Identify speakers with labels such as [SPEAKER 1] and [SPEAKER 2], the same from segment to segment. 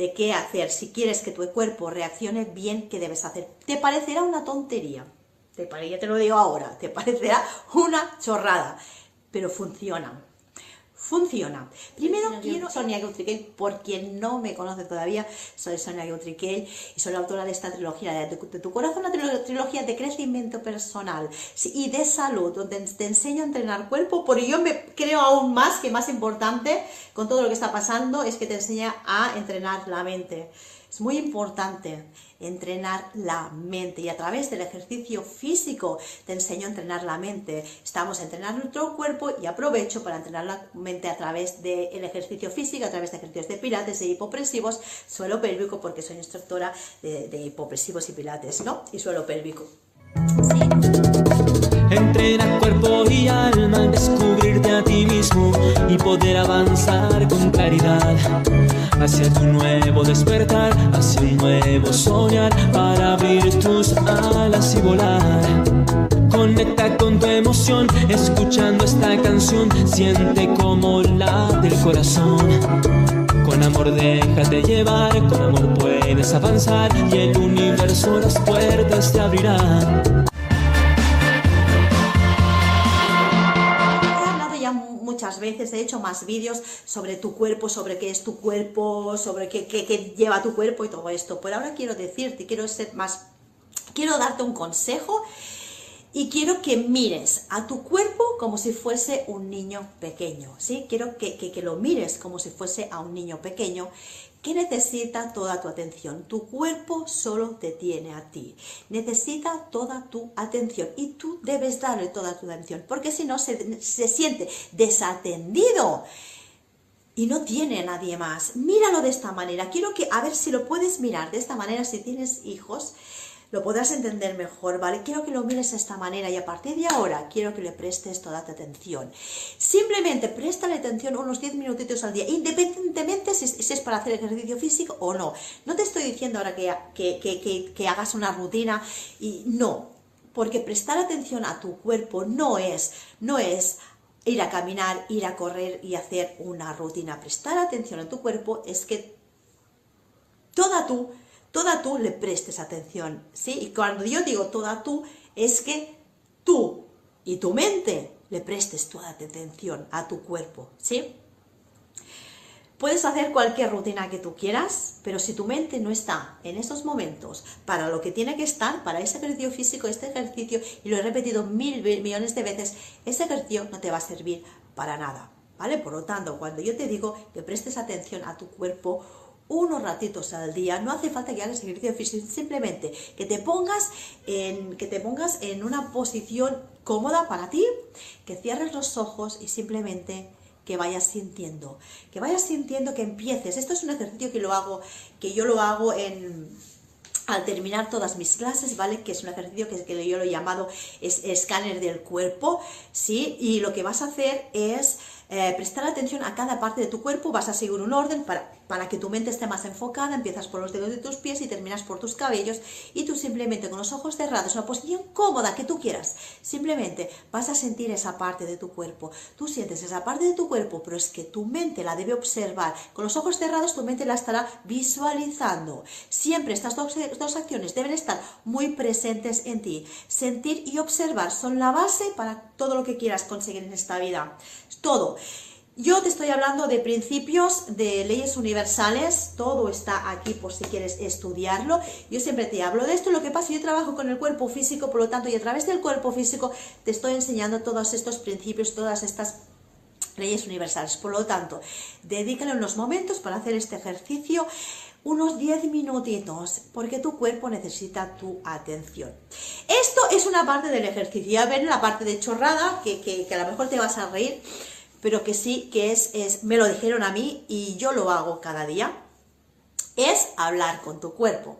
[SPEAKER 1] de qué hacer. Si quieres que tu cuerpo reaccione bien, ¿qué debes hacer? Te parecerá una tontería, te, ya te lo digo ahora, te parecerá una chorrada, pero funciona funciona. Primero quiero Sonia Gautriquel, por quien no me conoce todavía, soy Sonia Gautriquel y soy la autora de esta trilogía de tu, corazón, una trilogía de crecimiento personal y de salud, donde te enseño a entrenar cuerpo, porque yo me creo aún más que más importante con todo lo que está pasando es que te enseña a entrenar la mente. Es muy importante entrenar la mente y a través del ejercicio físico te enseño a entrenar la mente. Estamos a entrenar nuestro cuerpo y aprovecho para entrenar la mente a través del ejercicio físico, a través de ejercicios de pilates, e hipopresivos, suelo pélvico, porque soy instructora de, hipopresivos y pilates, ¿no? Y suelo pélvico.
[SPEAKER 2] Entrena cuerpo y alma, descubrirte a ti y poder avanzar con claridad hacia tu nuevo despertar, hacia un nuevo soñar para abrir tus alas y volar. Conecta con tu emoción, escuchando esta canción, siente como la del corazón. Con amor déjate llevar, con amor puedes avanzar y el universo las puertas te abrirá.
[SPEAKER 1] Veces, he hecho más vídeos sobre tu cuerpo, sobre qué es tu cuerpo, sobre qué, qué, lleva tu cuerpo y todo esto. Pero ahora quiero decirte, quiero ser más, quiero darte un consejo y quiero que mires a tu cuerpo como si fuese un niño pequeño, ¿sí? Quiero que, que, lo mires como si fuese a un niño pequeño que necesita toda tu atención. Tu cuerpo solo te tiene a ti. Necesita toda tu atención y tú debes darle toda tu atención, porque si no se, se siente desatendido y no tiene a nadie más. Míralo de esta manera. Quiero que, a ver si lo puedes mirar de esta manera si tienes hijos lo podrás entender mejor, ¿vale? Quiero que lo mires de esta manera y a partir de ahora quiero que le prestes toda tu atención. Simplemente préstale atención unos 10 minutitos al día, independientemente si, es para hacer ejercicio físico o no. No te estoy diciendo ahora que, que, que hagas una rutina y no, porque prestar atención a tu cuerpo no es, no es ir a caminar, ir a correr y hacer una rutina. Prestar atención a tu cuerpo es que toda tu toda tú le prestes atención, ¿sí? Y cuando yo digo toda tú, es que tú y tu mente le prestes toda atención a tu cuerpo, ¿sí? Puedes hacer cualquier rutina que tú quieras, pero si tu mente no está en esos momentos para lo que tiene que estar, para ese ejercicio físico, este ejercicio, y lo he repetido mil millones de veces, ese ejercicio no te va a servir para nada, ¿vale? Por lo tanto, cuando yo te digo que prestes atención a tu cuerpo, unos ratitos al día, no hace falta que hagas ejercicio físico, simplemente que te pongas en, que te pongas en una posición cómoda para ti, que cierres los ojos y simplemente que vayas sintiendo, que vayas sintiendo que empieces. Esto es un ejercicio que lo hago, que yo lo hago en al terminar todas mis clases, ¿vale? Que es un ejercicio que, yo lo he llamado es, escáner del cuerpo, ¿sí? Y lo que vas a hacer es eh, prestar atención a cada parte de tu cuerpo, vas a seguir un orden para, para que tu mente esté más enfocada, empiezas por los dedos de tus pies y terminas por tus cabellos y tú simplemente con los ojos cerrados, una posición cómoda que tú quieras, simplemente vas a sentir esa parte de tu cuerpo, tú sientes esa parte de tu cuerpo, pero es que tu mente la debe observar, con los ojos cerrados tu mente la estará visualizando, siempre estas dos, dos acciones deben estar muy presentes en ti, sentir y observar son la base para todo lo que quieras conseguir en esta vida, todo. Yo te estoy hablando de principios, de leyes universales, todo está aquí por si quieres estudiarlo. Yo siempre te hablo de esto, lo que pasa, yo trabajo con el cuerpo físico, por lo tanto, y a través del cuerpo físico te estoy enseñando todos estos principios, todas estas leyes universales. Por lo tanto, dedícale unos momentos para hacer este ejercicio, unos 10 minutitos, porque tu cuerpo necesita tu atención. Esto es una parte del ejercicio. Ya ven la parte de chorrada, que, que, que a lo mejor te vas a reír, pero que sí que es, es, me lo dijeron a mí y yo lo hago cada día, es hablar con tu cuerpo.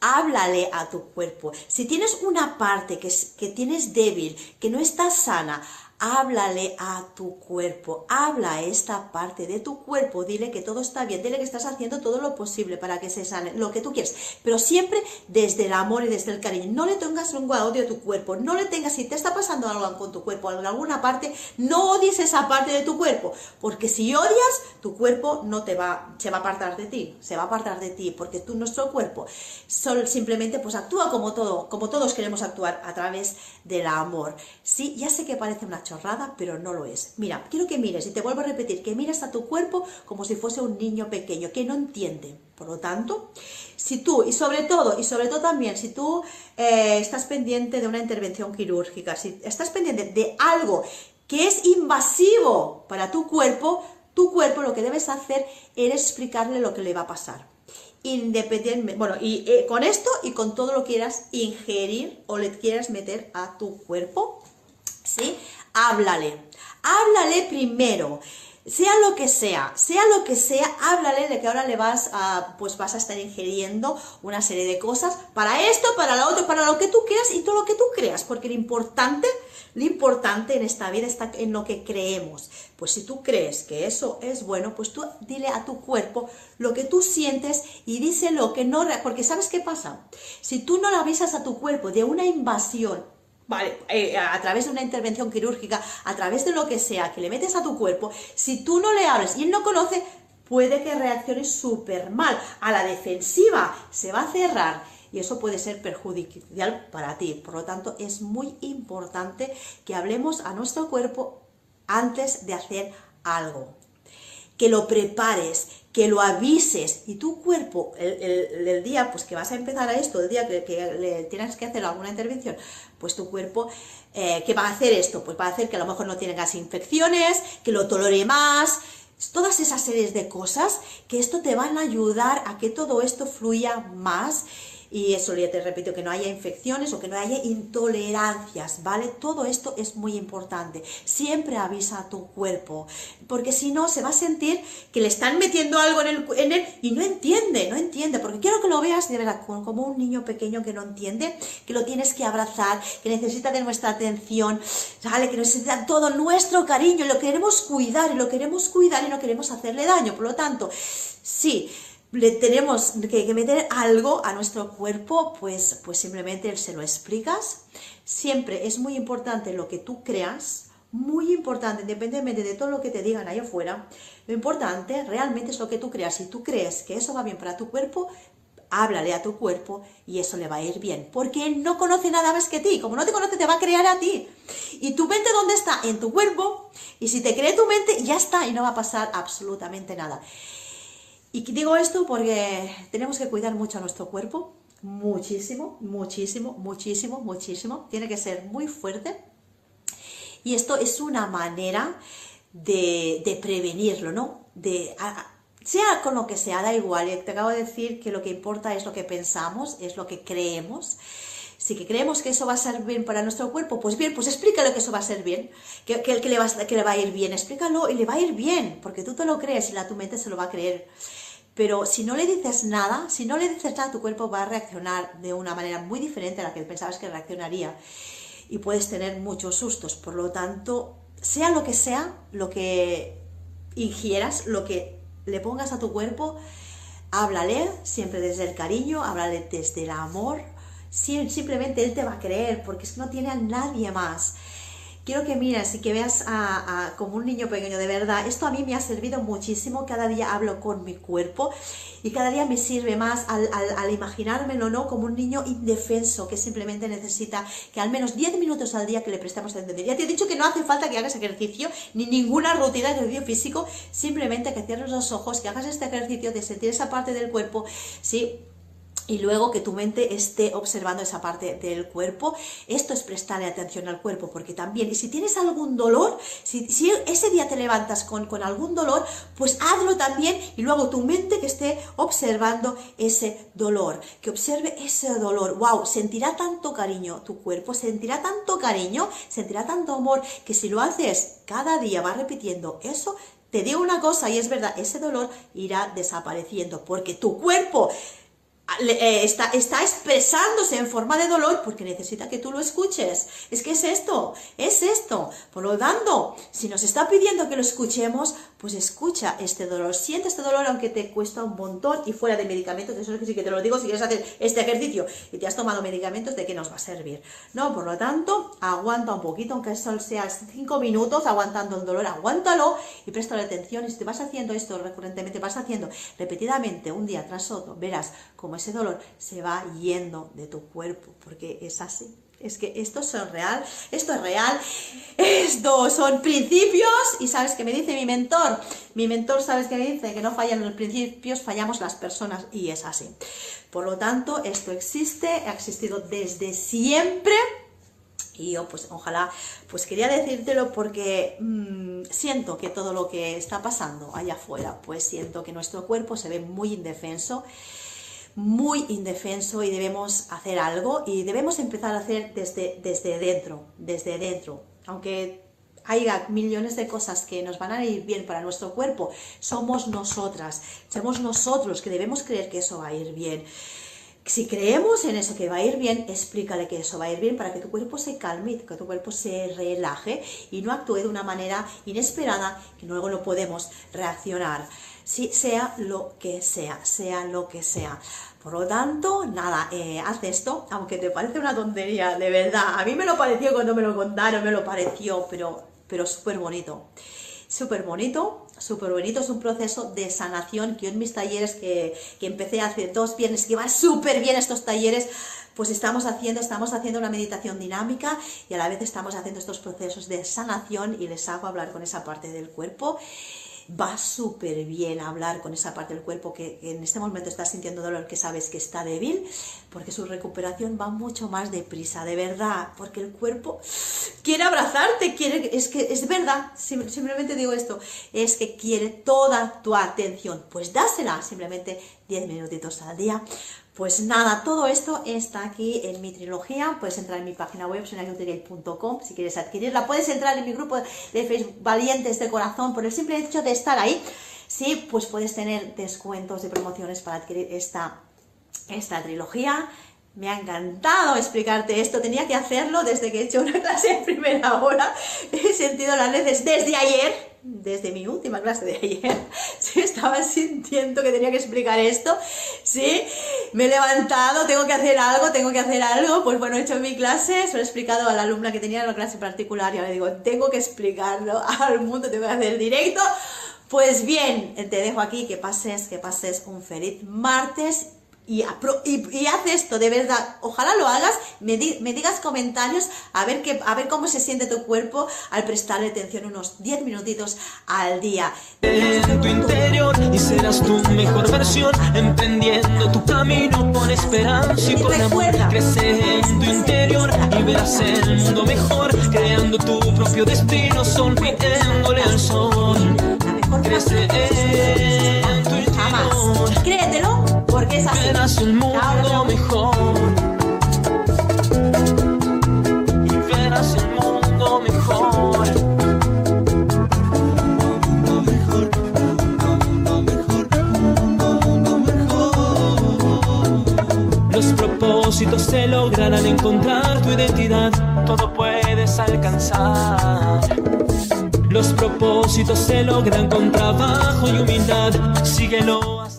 [SPEAKER 1] Háblale a tu cuerpo. Si tienes una parte que, que tienes débil, que no está sana, háblale a tu cuerpo, habla a esta parte de tu cuerpo, dile que todo está bien, dile que estás haciendo todo lo posible para que se sane, lo que tú quieres, pero siempre desde el amor y desde el cariño. No le tengas un odio a tu cuerpo, no le tengas, si te está pasando algo con tu cuerpo, en alguna parte, no odies esa parte de tu cuerpo, porque si odias, tu cuerpo no te va, se va a apartar de ti, se va a apartar de ti, porque tú, nuestro cuerpo, simplemente pues actúa como todo, como todos queremos actuar a través del amor. Sí, ya sé que parece una chorrada, pero no lo es. Mira, quiero que mires, y te vuelvo a repetir, que mires a tu cuerpo como si fuese un niño pequeño, que no entiende. Por lo tanto, si tú, y sobre todo, y sobre todo también, si tú eh, estás pendiente de una intervención quirúrgica, si estás pendiente de algo que es invasivo para tu cuerpo, tu cuerpo lo que debes hacer es explicarle lo que le va a pasar. Independientemente, bueno, y eh, con esto y con todo lo que quieras ingerir o le quieras meter a tu cuerpo, ¿sí? Háblale, háblale primero sea lo que sea, sea lo que sea, háblale de que ahora le vas a, pues vas a estar ingiriendo una serie de cosas para esto, para lo otro, para lo que tú quieras y todo lo que tú creas, porque lo importante, lo importante en esta vida está en lo que creemos. Pues si tú crees que eso es bueno, pues tú dile a tu cuerpo lo que tú sientes y díselo que no, porque ¿sabes qué pasa? Si tú no le avisas a tu cuerpo de una invasión Vale, eh, a través de una intervención quirúrgica, a través de lo que sea que le metes a tu cuerpo, si tú no le hablas y él no conoce, puede que reaccione súper mal. A la defensiva se va a cerrar y eso puede ser perjudicial para ti. Por lo tanto, es muy importante que hablemos a nuestro cuerpo antes de hacer algo. Que lo prepares, que lo avises. Y tu cuerpo, el, día pues que vas a empezar a esto, el día que, le tienes que hacer alguna intervención, pues tu cuerpo, eh, ¿qué va a hacer esto? Pues va a hacer que a lo mejor no tengas infecciones, que lo tolere más, todas esas series de cosas que esto te van a ayudar a que todo esto fluya más y eso ya te repito, que no haya infecciones o que no haya intolerancias, ¿vale? Todo esto es muy importante. Siempre avisa a tu cuerpo, porque si no se va a sentir que le están metiendo algo en, el, en él y no entiende, no entiende, porque quiero que lo veas de verdad como un niño pequeño que no entiende, que lo tienes que abrazar, que necesita de nuestra atención, ¿vale? Que necesita todo nuestro cariño, y lo queremos cuidar y lo queremos cuidar y no queremos hacerle daño, por lo tanto, sí, le tenemos que, meter algo a nuestro cuerpo, pues, pues simplemente se lo explicas. Siempre es muy importante lo que tú creas, muy importante, independientemente de todo lo que te digan ahí afuera, lo importante realmente es lo que tú creas. Si tú crees que eso va bien para tu cuerpo, háblale a tu cuerpo y eso le va a ir bien, porque él no conoce nada más que ti, como no te conoce te va a crear a ti. Y tu mente dónde está? En tu cuerpo, y si te cree tu mente, ya está y no va a pasar absolutamente nada. Y digo esto porque tenemos que cuidar mucho a nuestro cuerpo, muchísimo, muchísimo, muchísimo, muchísimo. Tiene que ser muy fuerte. Y esto es una manera de, prevenirlo, ¿no? De, sea con lo que sea, da igual. Te acabo de decir que lo que importa es lo que pensamos, es lo que creemos. Si que creemos que eso va a ser bien para nuestro cuerpo, pues bien, pues explícale que eso va a ser bien, que, que, que, le va, que le va a ir bien, explícalo y le va a ir bien, porque tú te lo crees y la tu mente se lo va a creer. Pero si no le dices nada, si no le dices nada, tu cuerpo va a reaccionar de una manera muy diferente a la que pensabas que reaccionaría y puedes tener muchos sustos. Por lo tanto, sea lo que sea, lo que ingieras, lo que le pongas a tu cuerpo, háblale siempre desde el cariño, háblale desde el amor. Simplemente él te va a creer porque es que no tiene a nadie más quiero que mires y que veas a, como un niño pequeño, de verdad. Esto a mí me ha servido muchísimo. Cada día hablo con mi cuerpo y cada día me sirve más al, imaginármelo, ¿no? Como un niño indefenso que simplemente necesita que al menos 10 minutos al día que le prestemos atención. Ya te he dicho que no hace falta que hagas ejercicio ni ninguna rutina de ejercicio físico, simplemente que cierres los ojos, que hagas este ejercicio de sentir esa parte del cuerpo, ¿sí? Y luego que tu mente esté observando esa parte del cuerpo. Esto es prestarle atención al cuerpo, porque también, y si tienes algún dolor, si, ese día te levantas con, con, algún dolor, pues hazlo también y luego tu mente que esté observando ese dolor, que observe ese dolor. ¡Wow! Sentirá tanto cariño tu cuerpo, sentirá tanto cariño, sentirá tanto amor, que si lo haces cada día, vas repitiendo eso, te digo una cosa y es verdad, ese dolor irá desapareciendo, porque tu cuerpo está, está expresándose en forma de dolor porque necesita que tú lo escuches. Es que es esto, es esto. Por lo tanto, si nos está pidiendo que lo escuchemos, pues escucha este dolor. Siente este dolor aunque te cuesta un montón y fuera de medicamentos. Eso es que sí que te lo digo, si quieres hacer este ejercicio y te has tomado medicamentos, ¿de qué nos va a servir? No, por lo tanto, aguanta un poquito, aunque solo sea 5 minutos aguantando el dolor, aguántalo y préstale atención. Y si te vas haciendo esto recurrentemente, vas haciendo repetidamente un día tras otro, verás cómo ese dolor se va yendo de tu cuerpo, porque es así. Es que esto es real, esto es real, esto son principios. Y sabes que me dice mi mentor, mi mentor sabes que me dice que no fallan los principios, fallamos las personas y es así. Por lo tanto, esto existe, ha existido desde siempre. Y yo pues ojalá, pues quería decírtelo porque mm, siento que todo lo que está pasando allá afuera, pues siento que nuestro cuerpo se ve muy indefenso muy indefenso y debemos hacer algo y debemos empezar a hacer desde, desde dentro, desde dentro. Aunque haya millones de cosas que nos van a ir bien para nuestro cuerpo, somos nosotras, somos nosotros que debemos creer que eso va a ir bien. Si creemos en eso que va a ir bien, explícale que eso va a ir bien para que tu cuerpo se calme, que tu cuerpo se relaje y no actúe de una manera inesperada que luego no podemos reaccionar si sea lo que sea, sea lo que sea. Por lo tanto, nada, eh, haz esto, aunque te parece una tontería, de verdad. A mí me lo pareció cuando me lo contaron, me lo pareció, pero, pero súper bonito. Súper bonito, súper bonito. Es un proceso de sanación que en mis talleres que, que empecé hace dos viernes, que van súper bien estos talleres, pues estamos haciendo, estamos haciendo una meditación dinámica y a la vez estamos haciendo estos procesos de sanación y les hago hablar con esa parte del cuerpo va súper bien hablar con esa parte del cuerpo que, en este momento está sintiendo dolor, que sabes que está débil, porque su recuperación va mucho más deprisa, de verdad, porque el cuerpo quiere abrazarte, quiere, es que es verdad, simplemente digo esto, es que quiere toda tu atención, pues dásela simplemente 10 minutitos al día pues nada, todo esto está aquí en mi trilogía. Puedes entrar en mi página web, sonagutilgate.com, si quieres adquirirla. Puedes entrar en mi grupo de Facebook Valientes de Corazón por el simple hecho de estar ahí. Sí, pues puedes tener descuentos de promociones para adquirir esta, esta trilogía. Me ha encantado explicarte esto. Tenía que hacerlo desde que he hecho una clase en primera hora. He sentido las veces desde ayer desde mi última clase de ayer, sí, estaba sintiendo que tenía que explicar esto, sí, me he levantado, tengo que hacer algo, tengo que hacer algo, pues bueno, he hecho mi clase, se he explicado a la alumna que tenía la clase particular. Y ahora digo, tengo que explicarlo al mundo, tengo que hacer directo, pues bien, te dejo aquí, que pases, que pases un feliz martes y, y, haz esto, de verdad, ojalá lo hagas, me, me, digas comentarios a ver, que, a ver cómo se siente tu cuerpo al prestarle atención unos 10 minutitos al día.
[SPEAKER 2] En tu interior y serás tu mejor versión, emprendiendo tu camino con esperanza y, con amor. Crece en tu interior y verás el mundo mejor, creando tu propio destino, sonriéndole al sol. Crece en tu interior.
[SPEAKER 1] Créetelo porque es así.
[SPEAKER 2] Verás el mundo mejor. Y verás el mundo mejor. Los propósitos se logran al encontrar tu identidad. Todo puedes alcanzar. Los propósitos se logran con trabajo y humildad. Síguelo.